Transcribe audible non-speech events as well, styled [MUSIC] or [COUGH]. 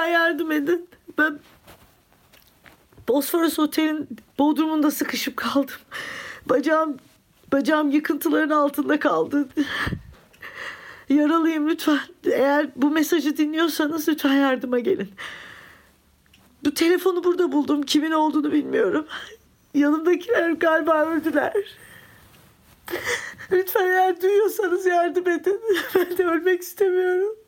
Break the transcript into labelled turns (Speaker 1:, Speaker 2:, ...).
Speaker 1: Lütfen yardım edin. Ben Bosphorus Otel'in bodrumunda sıkışıp kaldım. Bacağım bacağım yıkıntıların altında kaldı. Yaralıyım lütfen. Eğer bu mesajı dinliyorsanız lütfen yardıma gelin. Bu telefonu burada buldum. Kimin olduğunu bilmiyorum. Yanımdakiler galiba öldüler. Lütfen eğer duyuyorsanız yardım edin. [LAUGHS] Ben de ölmek istemiyorum.